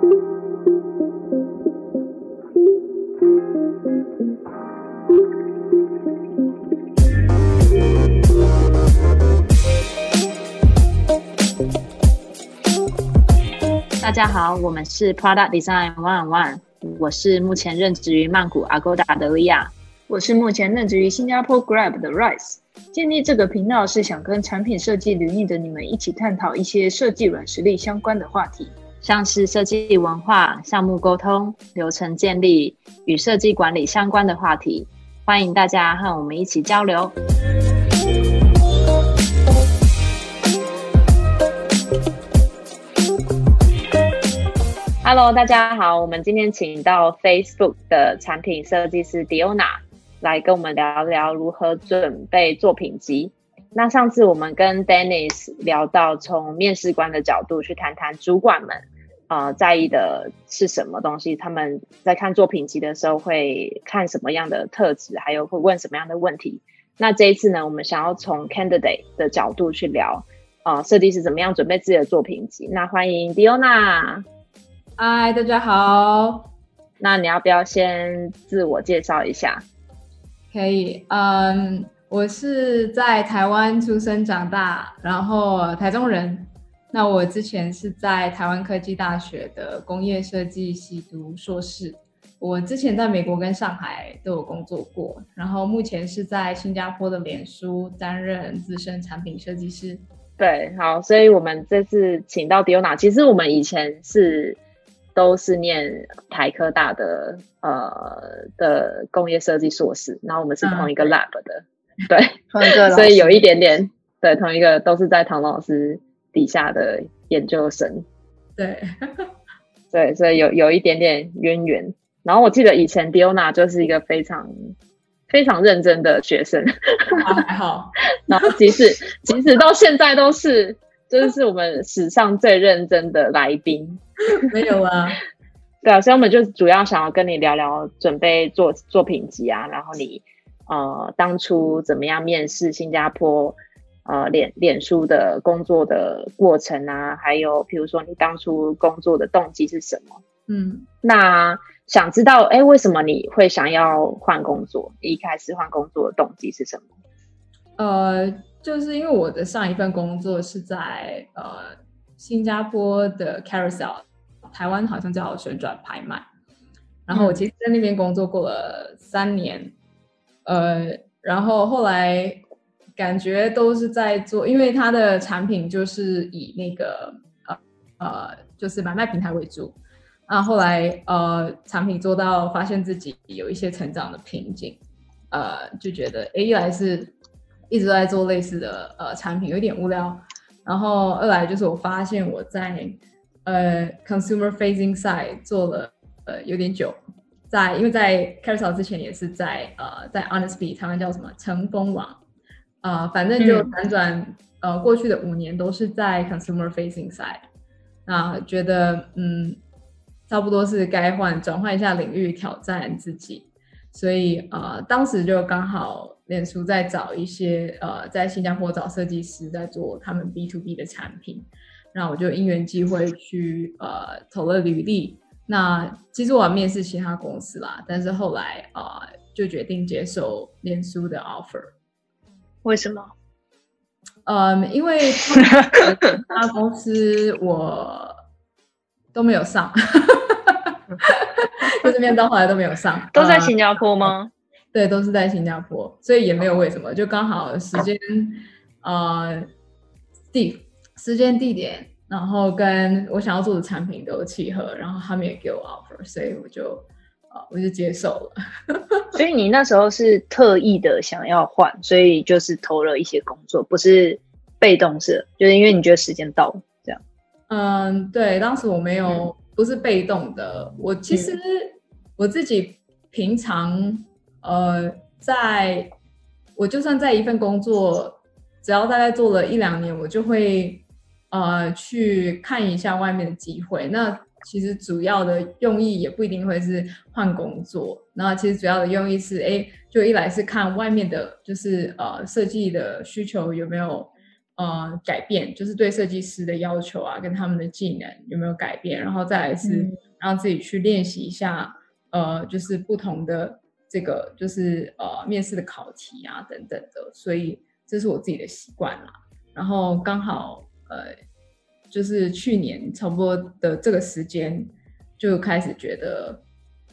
大家好，我们是 Product Design One One，我是目前任职于曼谷 Agoda 的利亚，我是目前任职于新加坡 Grab 的 Rice。建立这个频道是想跟产品设计领域的你们一起探讨一些设计软实力相关的话题，像是设计文化、项目沟通、流程建立与设计管理相关的话题。欢迎大家和我们一起交流。Hello，大家好，我们今天请到 Facebook 的产品设计师 Diona 来跟我们聊聊如何准备作品集。那上次我们跟 Dennis 聊到，从面试官的角度去谈谈主管们啊在意的是什么东西，他们在看作品集的时候会看什么样的特质，还有会问什么样的问题。那这一次呢，我们想要从 Candidate 的角度去聊啊，设计师怎么样准备自己的作品集。那欢迎 Diona。嗨，大家好。那你要不要先自我介绍一下？可以，嗯，我是在台湾出生长大，然后台中人。那我之前是在台湾科技大学的工业设计系读硕士。我之前在美国跟上海都有工作过，然后目前是在新加坡的脸书担任资深产品设计师。对，好，所以我们这次请到 Diona，其实我们以前是。都是念台科大的呃的工业设计硕士，然后我们是同一个 lab 的，对，同一个，所以有一点点对同一个都是在唐老师底下的研究生，对，对，所以有有一点点渊源。然后我记得以前 Diona 就是一个非常非常认真的学生，还好，然后即使即使到现在都是。就是我们史上最认真的来宾，没有啊？对啊，所以我们就主要想要跟你聊聊准备做作品集啊，然后你呃当初怎么样面试新加坡呃脸脸书的工作的过程啊，还有比如说你当初工作的动机是什么？嗯，那想知道哎，为什么你会想要换工作？一开始换工作的动机是什么？呃。就是因为我的上一份工作是在呃新加坡的 Carousel，台湾好像叫旋转拍卖，然后我其实在那边工作过了三年，呃，然后后来感觉都是在做，因为它的产品就是以那个呃呃就是买卖平台为主，那后来呃产品做到发现自己有一些成长的瓶颈，呃就觉得哎一来是。一直在做类似的呃产品，有点无聊。然后二来就是我发现我在呃 consumer facing side 做了呃有点久，在因为在 Carousel 之前也是在呃在 Honestbee 台湾叫什么乘风网啊，反正就辗转呃过去的五年都是在 consumer facing side，那觉得嗯差不多是该换转换一下领域挑战自己，所以呃当时就刚好。脸书在找一些呃，在新加坡找设计师，在做他们 B to B 的产品，那我就因缘机会去呃投了履历。那其实我面试其他公司啦，但是后来啊就决定接受脸书的 offer。为什么？嗯，因为其 他公司我都没有上，就是面到后来都没有上，都在新加坡吗？对，都是在新加坡，所以也没有为什么，就刚好时间，呃，地时间地点，然后跟我想要做的产品都契合，然后他们也给我 offer，所以我就，呃，我就接受了。所以你那时候是特意的想要换，所以就是投了一些工作，不是被动式，就是因为你觉得时间到了这样。嗯，对，当时我没有不是被动的，我其实我自己平常。呃，在我就算在一份工作，只要大概做了一两年，我就会呃去看一下外面的机会。那其实主要的用意也不一定会是换工作，那其实主要的用意是，哎，就一来是看外面的，就是呃设计的需求有没有呃改变，就是对设计师的要求啊，跟他们的技能有没有改变，然后再来是让自己去练习一下，呃，就是不同的这个就是呃面试的考题啊等等的，所以这是我自己的习惯啦。然后刚好呃，就是去年差不多的这个时间就开始觉得，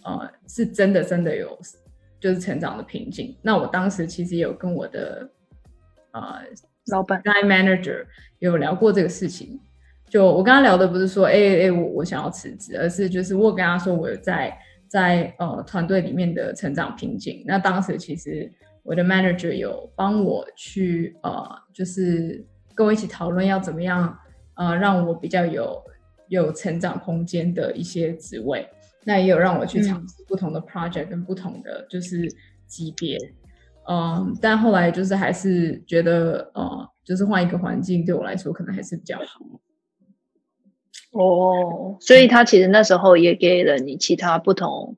呃，是真的真的有就是成长的瓶颈。那我当时其实有跟我的呃老板 line manager 有聊过这个事情。就我跟他聊的不是说，哎哎，我我想要辞职，而是就是我跟他说，我有在在呃团队里面的成长瓶颈。那当时其实。我的 manager 有帮我去呃，就是跟我一起讨论要怎么样呃，让我比较有有成长空间的一些职位。那也有让我去尝试不同的 project 跟不同的就是级别。嗯，但后来就是还是觉得呃，就是换一个环境对我来说可能还是比较好。哦，所以他其实那时候也给了你其他不同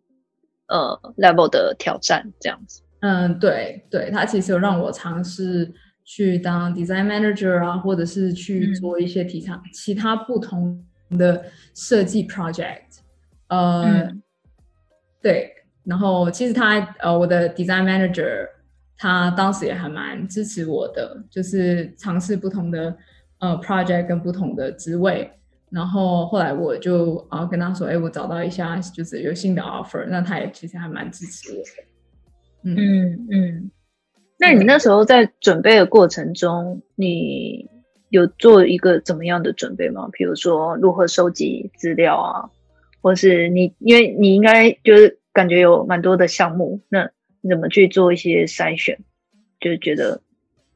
呃 level 的挑战，这样子。嗯，对对，他其实有让我尝试去当 design manager 啊，或者是去做一些其他其他不同的设计 project。呃，对，然后其实他呃，我的 design manager 他当时也还蛮支持我的，就是尝试不同的呃 project 跟不同的职位。然后后来我就啊跟他说，哎，我找到一下就是有新的 offer，那他也其实还蛮支持我的。嗯嗯，那你那时候在准备的过程中，你有做一个怎么样的准备吗？比如说如何收集资料啊，或是你因为你应该就是感觉有蛮多的项目，那你怎么去做一些筛选？就是觉得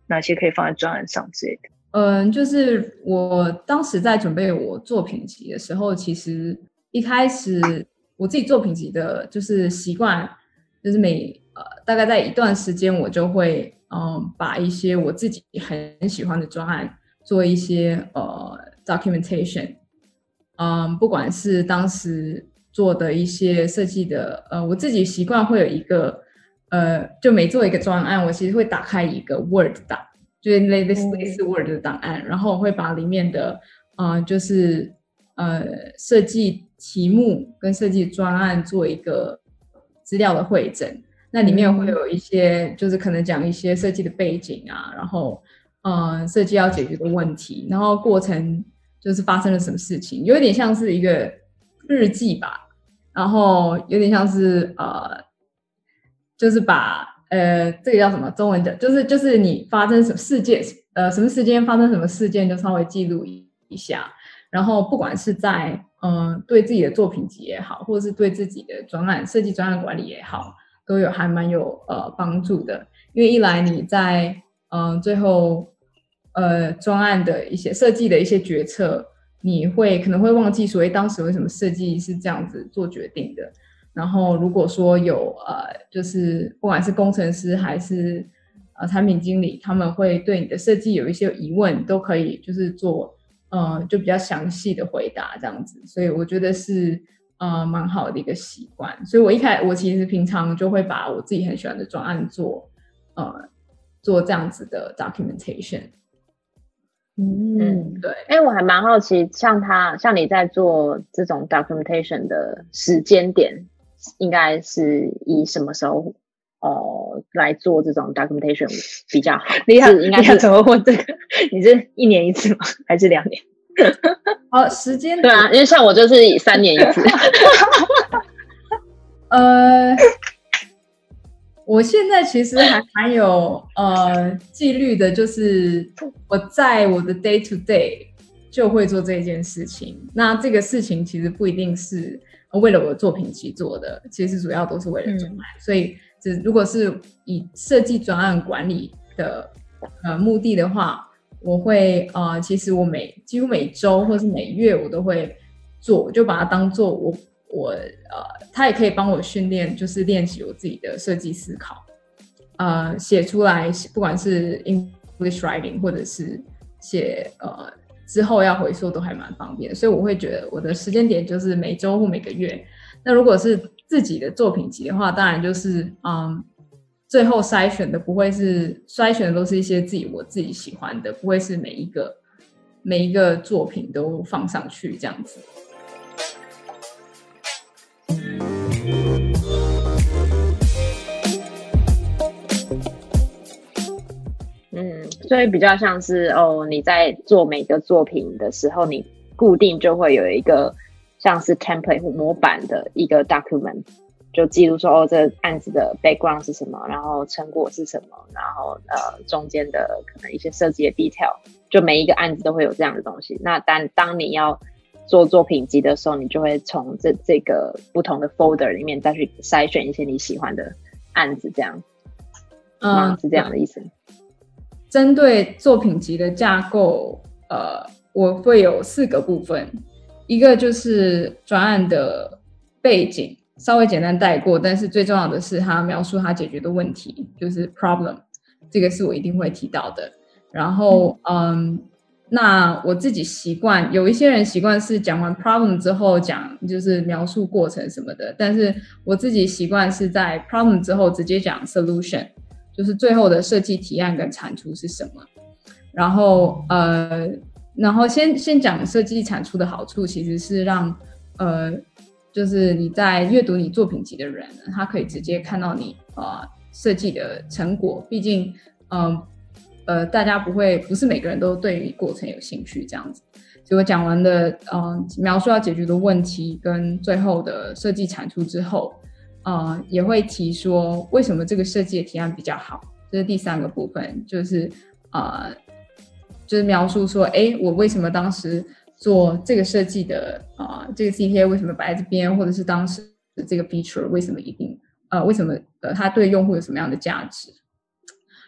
哪些可以放在专案上之类的？嗯，就是我当时在准备我作品集的时候，其实一开始我自己作品集的就是习惯，就是每呃，大概在一段时间，我就会嗯，把一些我自己很喜欢的专案做一些呃 documentation，嗯，不管是当时做的一些设计的，呃，我自己习惯会有一个呃，就每做一个专案，我其实会打开一个 Word 档，就是类类似类似 Word 的档案，然后我会把里面的呃，就是呃设计题目跟设计专案做一个资料的会诊。那里面会有一些，就是可能讲一些设计的背景啊，然后，嗯，设计要解决的问题，然后过程就是发生了什么事情，有点像是一个日记吧，然后有点像是呃，就是把呃这个叫什么中文的，就是就是你发生什么事件，呃，什么时间发生什么事件，就稍微记录一一下，然后不管是在嗯对自己的作品集也好，或者是对自己的专案设计专案管理也好。都有还蛮有呃帮助的，因为一来你在嗯最后呃专案的一些设计的一些决策，你会可能会忘记所谓当时为什么设计是这样子做决定的。然后如果说有呃就是不管是工程师还是呃产品经理，他们会对你的设计有一些疑问，都可以就是做嗯就比较详细的回答这样子。所以我觉得是。呃，蛮好的一个习惯，所以我一开我其实平常就会把我自己很喜欢的专案做，呃，做这样子的 documentation。嗯，对。哎，我还蛮好奇，像他像你在做这种 documentation 的时间点，应该是以什么时候哦来做这种 documentation 比较好？你好，应该是怎么问这个？你是一年一次吗？还是两年？好，时间对啊，因为像我就是三年一次。呃，我现在其实还蛮有呃纪律的，就是我在我的 day to day 就会做这件事情。那这个事情其实不一定是为了我的作品集做的，其实主要都是为了专案。所以，只如果是以设计专案管理的呃目的的话。我会啊，其实我每几乎每周或是每月我都会做，就把它当做我我呃，它也可以帮我训练，就是练习我自己的设计思考，呃，写出来，不管是 English writing 或者是写呃之后要回溯都还蛮方便，所以我会觉得我的时间点就是每周或每个月。那如果是自己的作品集的话，当然就是嗯，最后筛选的不会是筛选的都是一些自己我自己喜欢的，不会是每一个每一个作品都放上去这样子。嗯，所以比较像是哦，你在做每个作品的时候，你固定就会有一个像是 template 模板的一个 document。就记录说哦，这案子的 background 是什么，然后成果是什么，然后呃中间的可能一些设计的 detail，就每一个案子都会有这样的东西。那但当你要做作品集的时候，你就会从这这个不同的 folder 里面再去筛选一些你喜欢的案子，这样，嗯，是这样的意思。针对作品集的架构，呃，我会有四个部分，一个就是专案的背景。稍微简单带过，但是最重要的是他描述他解决的问题，就是 problem，这个是我一定会提到的。然后，嗯，那我自己习惯，有一些人习惯是讲完 problem 之后讲，就是描述过程什么的。但是我自己习惯是在 problem 之后直接讲 solution，就是最后的设计提案跟产出是什么。然后，呃，然后先先讲设计产出的好处，其实是让，呃。就是你在阅读你作品集的人，他可以直接看到你呃设计的成果。毕竟，嗯呃，大家不会不是每个人都对于过程有兴趣这样子。结果讲完的嗯描述要解决的问题跟最后的设计产出之后，呃，也会提说为什么这个设计的提案比较好。这是第三个部分，就是呃，就是描述说，哎，我为什么当时。做这个设计的啊，这个 CTA 为什么摆在这边，或者是当时的这个 feature 为什么一定呃，为什么呃，它对用户有什么样的价值？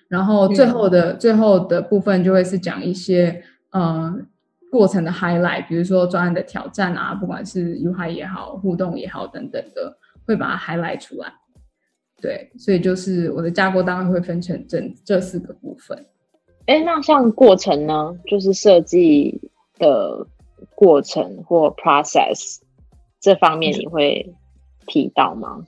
然后最后的最后的部分就会是讲一些呃过程的 highlight，比如说专案的挑战啊，不管是 UI 也好，互动也好等等的，会把它 highlight 出来。对，所以就是我的架构当然会分成这这四个部分。哎，那像过程呢，就是设计的。过程或 process 这方面你会提到吗？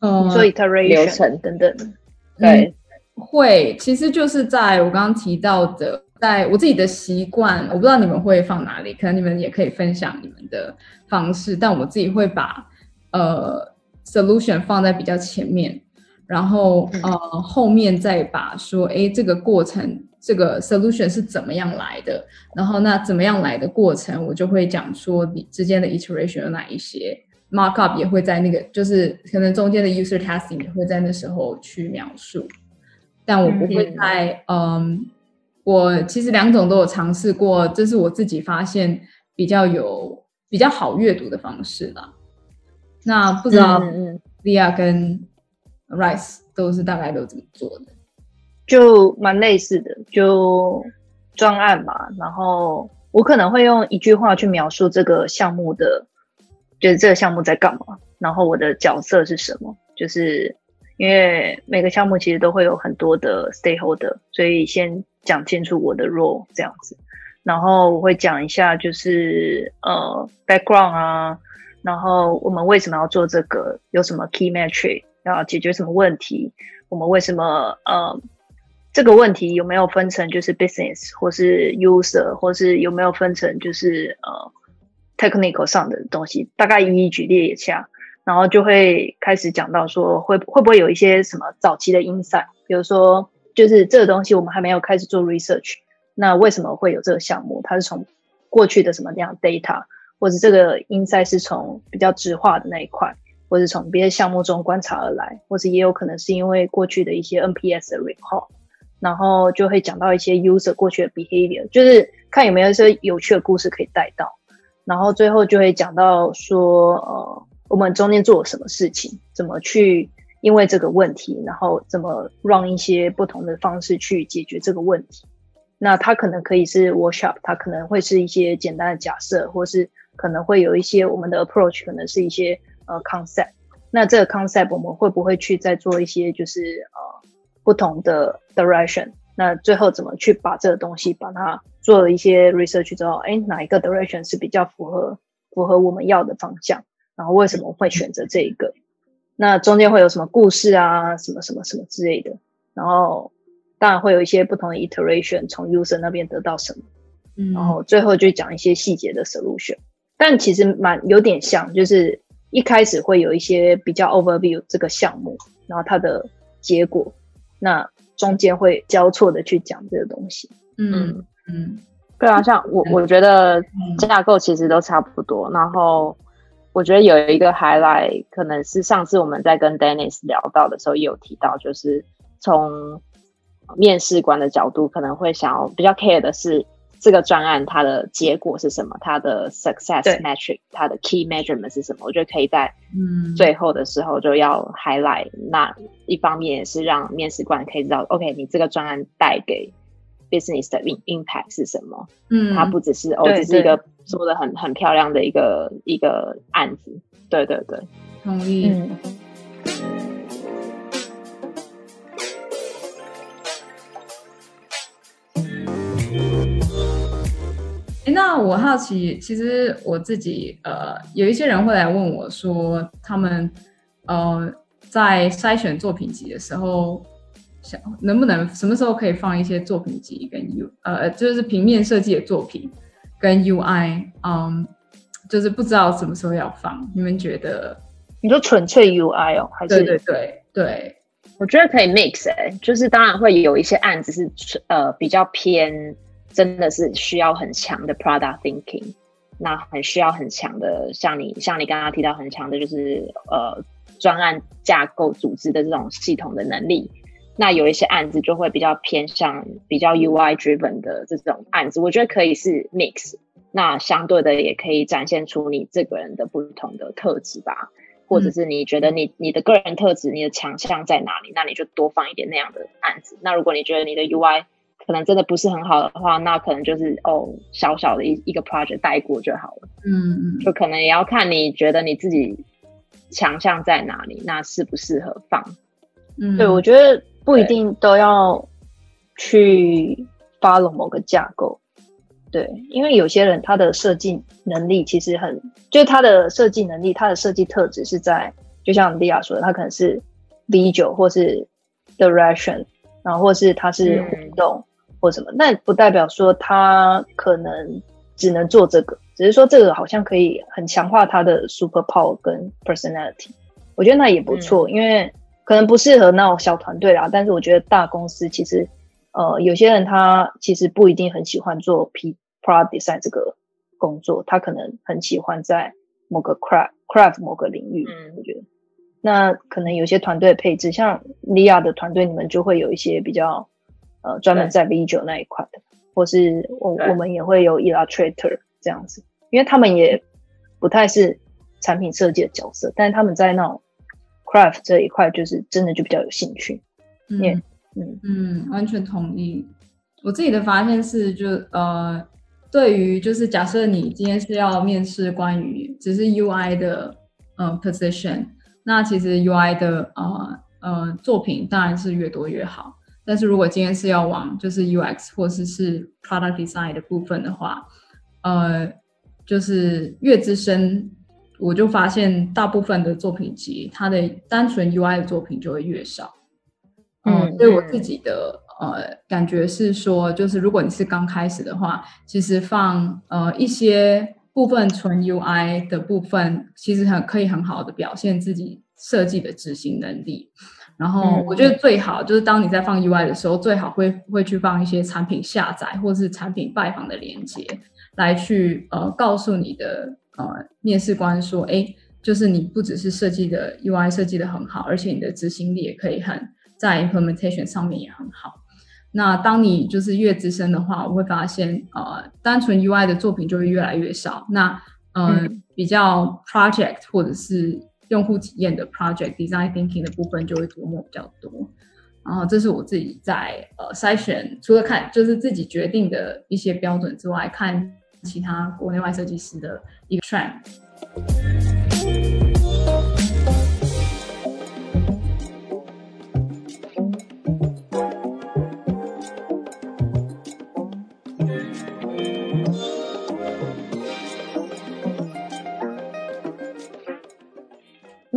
嗯，做 iteration 流程等等。对，会，其实就是在我刚刚提到的，在我自己的习惯，我不知道你们会放哪里，可能你们也可以分享你们的方式，但我自己会把呃 solution 放在比较前面，然后呃后面再把说，哎，这个过程。这个 solution 是怎么样来的？然后那怎么样来的过程，我就会讲说你之间的 iteration 有哪一些，markup 也会在那个，就是可能中间的 user testing 也会在那时候去描述。但我不会在，嗯，我其实两种都有尝试过，这是我自己发现比较有比较好阅读的方式啦。那不知道 Lia 跟 Rice 都是大概都怎么做的？就蛮类似的，就专案嘛。然后我可能会用一句话去描述这个项目的，就是这个项目在干嘛，然后我的角色是什么。就是因为每个项目其实都会有很多的 stakeholder，所以先讲清楚我的 role 这样子。然后我会讲一下，就是呃 background 啊，然后我们为什么要做这个，有什么 key metric 要解决什么问题，我们为什么呃。这个问题有没有分成就是 business 或是 user 或是有没有分成就是呃 technical 上的东西？大概一一举例一下，然后就会开始讲到说会会不会有一些什么早期的 insight，比如说就是这个东西我们还没有开始做 research，那为什么会有这个项目？它是从过去的什么样 data，或者这个 insight 是从比较直化的那一块，或者从别的项目中观察而来，或者也有可能是因为过去的一些 NPS 的 report。然后就会讲到一些 user 过去的 behavior，就是看有没有一些有趣的故事可以带到。然后最后就会讲到说，呃，我们中间做了什么事情，怎么去因为这个问题，然后怎么让一些不同的方式去解决这个问题。那它可能可以是 workshop，它可能会是一些简单的假设，或是可能会有一些我们的 approach，可能是一些呃 concept。那这个 concept 我们会不会去再做一些就是呃。不同的 direction，那最后怎么去把这个东西把它做了一些 research 之后，哎，哪一个 direction 是比较符合符合我们要的方向？然后为什么会选择这一个？那中间会有什么故事啊，什么什么什么之类的，然后当然会有一些不同的 iteration，从 user 那边得到什么，嗯，然后最后就讲一些细节的 solution。但其实蛮有点像，就是一开始会有一些比较 overview 这个项目，然后它的结果，那中间会交错的去讲这个东西。嗯嗯对啊，像我我觉得架构其实都差不多。然后我觉得有一个 highlight，可能是上次我们在跟 Dennis 聊到的时候也有提到，就是从面试官的角度，可能会想要比较 care 的是这个专案它的结果是什么，它的 success metric，它的 key measurement 是什么。我觉得可以在嗯，最后的时候就要 highlight。那一方面也是让面试官可以知道，OK，你这个专案带给 business 的 in impact 是什么。嗯，它不只是哦，只是一个做的很很漂亮的一个一个案子。对对对，同意。嗯，那我好奇，其实我自己呃，有一些人会来问我说，他们呃在筛选作品集的时候，想能不能什么时候可以放一些作品集跟 U 呃，就是平面设计的作品跟 UI，嗯，就是不知道什么时候要放。你们觉得？你说纯粹 UI 哦，还是对对对对，我觉得可以 mix 哎、就是当然会有一些案子是呃比较偏，真的是需要很强的 product thinking，那很需要很强的，像你像你刚刚提到很强的就是呃专案架构组织的这种系统的能力。那有一些案子就会比较偏向比较 UI driven 的这种案子，我觉得可以是 mix，那相对的也可以展现出你这个人的不同的特质吧，或者是你觉得你你的个人特质、你的强项在哪里，那你就多放一点那样的案子。那如果你觉得你的 UI 可能真的不是很好的话，那可能就是哦小小的一一个 project 带过就好了。嗯嗯就可能也要看你觉得你自己强项在哪里，那适不适合放。嗯，对，我觉得不一定都要去 follow 某个架构。对，因为有些人他的设计能力其实很，就是他的设计能力，他的设计特质是在，就像莉亚说的，他可能是 V 九或是 direction，然后或是他是嗯互动或什么，那不代表说他可能只能做这个，只是说这个好像可以很强化他的 super power 跟 personality。我觉得那也不错，因为可能不适合那种小团队啦，但是我觉得大公司其实，呃，有些人他其实不一定很喜欢做 P product design 这个工作，他可能很喜欢在某个 craft craft 某个领域，嗯我觉得。那可能有些团队配置，像利亚的团队，你们就会有一些比较呃专门在 V 九那一块的，或是我我们也会有 Illustrator 这样子，因为他们也不太是产品设计的角色，但是他们在那种 craft 这一块，就是真的就比较有兴趣。嗯也嗯嗯，完全同意。我自己的发现是就，呃，对于就是假设你今天是要面试关于只是 UI 的呃 position，那其实 UI 的呃呃作品当然是越多越好。但是如果今天是要往就是 UX 或者是 product design 的部分的话，呃，就是越资深，我就发现大部分的作品集，它的单纯 UI 的作品就会越少。嗯，嗯所以我自己的呃感觉是说，就是如果你是刚开始的话，其实放呃一些部分纯 UI 的部分，其实很可以很好的表现自己设计的执行能力。然后嗯我觉得最好就是当你在放 UI 的时候，最好会会去放一些产品下载或是产品拜访的链接，来去呃告诉你的呃面试官说，哎，就是你不只是设计的 UI 设计的很好，而且你的执行力也可以很在 implementation 上面也很好。那当你就是越资深的话，我会发现呃单纯 UI 的作品就会越来越少。那呃、嗯比较 project 或者是用户体验的 project design thinking 的部分就会琢磨比较多。然后这是我自己在呃筛选，除了看就是自己决定的一些标准之外，看其他国内外设计师的一个 trend。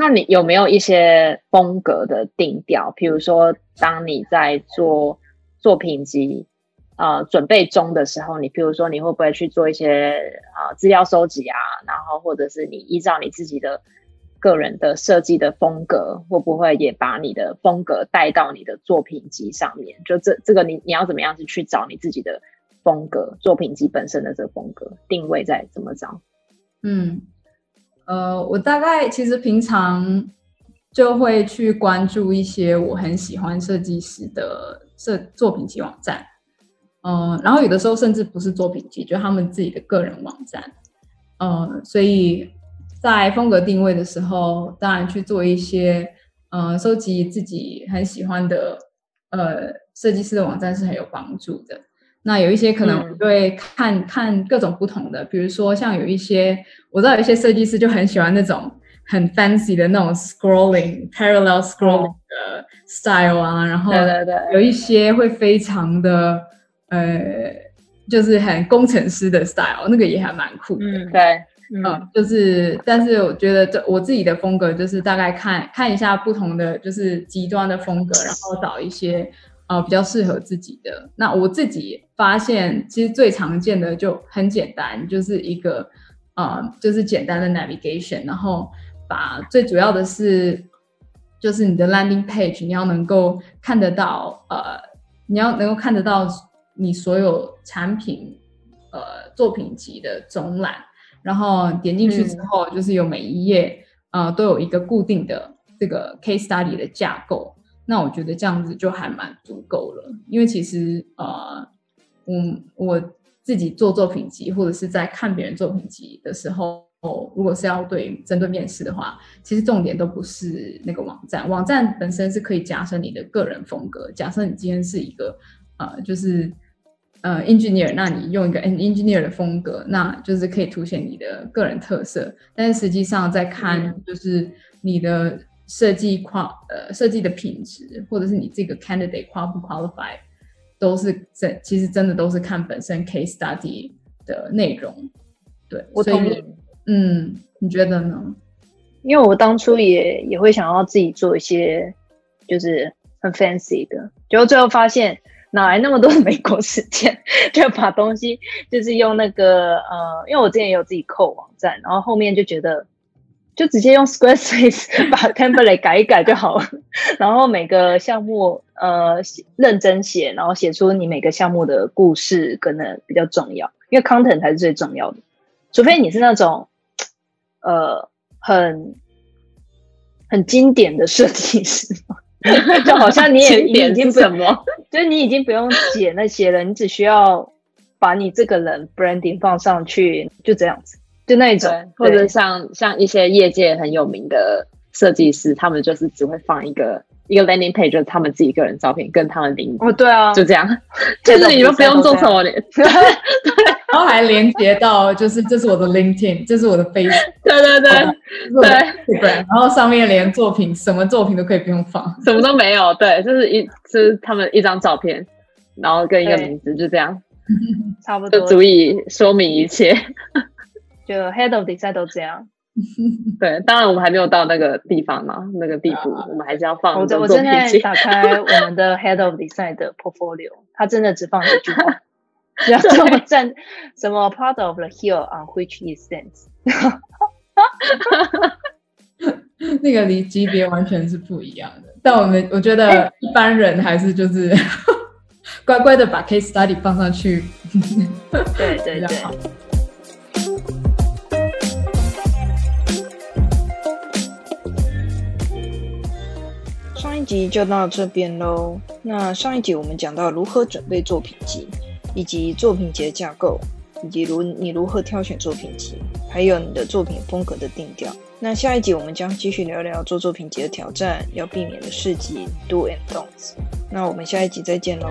那你有没有一些风格的定调？比如说，当你在做作品集呃准备中的时候，你比如说你会不会去做一些啊资料收集啊，然后或者是你依照你自己的个人的设计的风格，会不会也把你的风格带到你的作品集上面？就这这个你你要怎么样子去找你自己的风格？作品集本身的这个风格定位在怎么找？嗯。呃，我大概其实平常就会去关注一些我很喜欢设计师的设作品集网站，嗯，然后有的时候甚至不是作品集，就他们自己的个人网站，嗯，所以在风格定位的时候，当然去做一些，呃，收集自己很喜欢的呃设计师的网站是很有帮助的。那有一些可能我会看看各种不同的，比如说像有一些我知道有一些设计师就很喜欢那种很 fancy 的那种 scrolling parallel scrolling 的 style 啊，然后对对对，有一些会非常的呃，就是很工程师的 style，那个也还蛮酷的。嗯，对，嗯，就是但是我觉得这我自己的风格就是大概看看一下不同的就是极端的风格，然后找一些。呃，比较适合自己的。那我自己发现，其实最常见的就很简单，就是一个呃，就是简单的 navigation，然后把最主要的是，就是你的 landing page，你要能够看得到，呃，你要能够看得到你所有产品呃作品集的总览，然后点进去之后，就是有每一页呃都有一个固定的这个 case study 的架构。那我觉得这样子就还蛮足够了，因为其实呃，我，我自己做作品集或者是在看别人作品集的时候，如果是要对针对面试的话，其实重点都不是那个网站，网站本身是可以加深你的个人风格。假设你今天是一个呃，就是呃 engineer，那你用一个 an engineer 的风格，那就是可以凸显你的个人特色。但是实际上在看就是你的。设计跨呃设计的品质，或者是你这个 candidate qual 不 qualify，都是真其实真的都是看本身 case study 的内容。对，我同意。嗯，你觉得呢？因为我当初也也会想要自己做一些就是很 fancy 的，结果最后发现哪来那么多的美国时间，就把东西就是用那个呃，因为我之前也有自己扣网站，然后后面就觉得。就直接用 Squarespace 把 template 改一改就好了，然后每个项目呃认真写，然后写出你每个项目的故事可能比较重要，因为 content 才是最重要的。除非你是那种呃很很经典的设计师，就好像你也已经什么，就是你已经不用写那些了，你只需要把你这个人 branding 放上去，就这样子。就那一种，或者像像一些业界很有名的设计师，他们就是只会放一个一个 landing page，就是他们自己个人照片跟他们名字。哦，对啊，就这样，就是你们不用做什么，对，然后还连接到就是这是我的 LinkedIn，这是我的 Facebook，对对对对对，然后上面连作品什么作品都可以不用放，什么都没有，对，就是一就是他们一张照片，然后跟一个名字，就这样，差不多就足以说明一切。就 head of design 都这样，对，当然我们还没有到那个地方嘛，那个地步，我们还是要放。我我正在打开我们的 head of design 的 portfolio，他真的只放一句话，然后站什么 part of the hill on which it stands 那个离级别完全是不一样的。但我们我觉得一般人还是就是乖乖的把 case study 放上去，对对对。集就到这边喽。那上一集我们讲到如何准备作品集，以及作品集的架构，以及如你如何挑选作品集，还有你的作品风格的定调。那下一集我们将继续聊聊做作品集的挑战，要避免的事迹，do and don't。那我们下一集再见喽。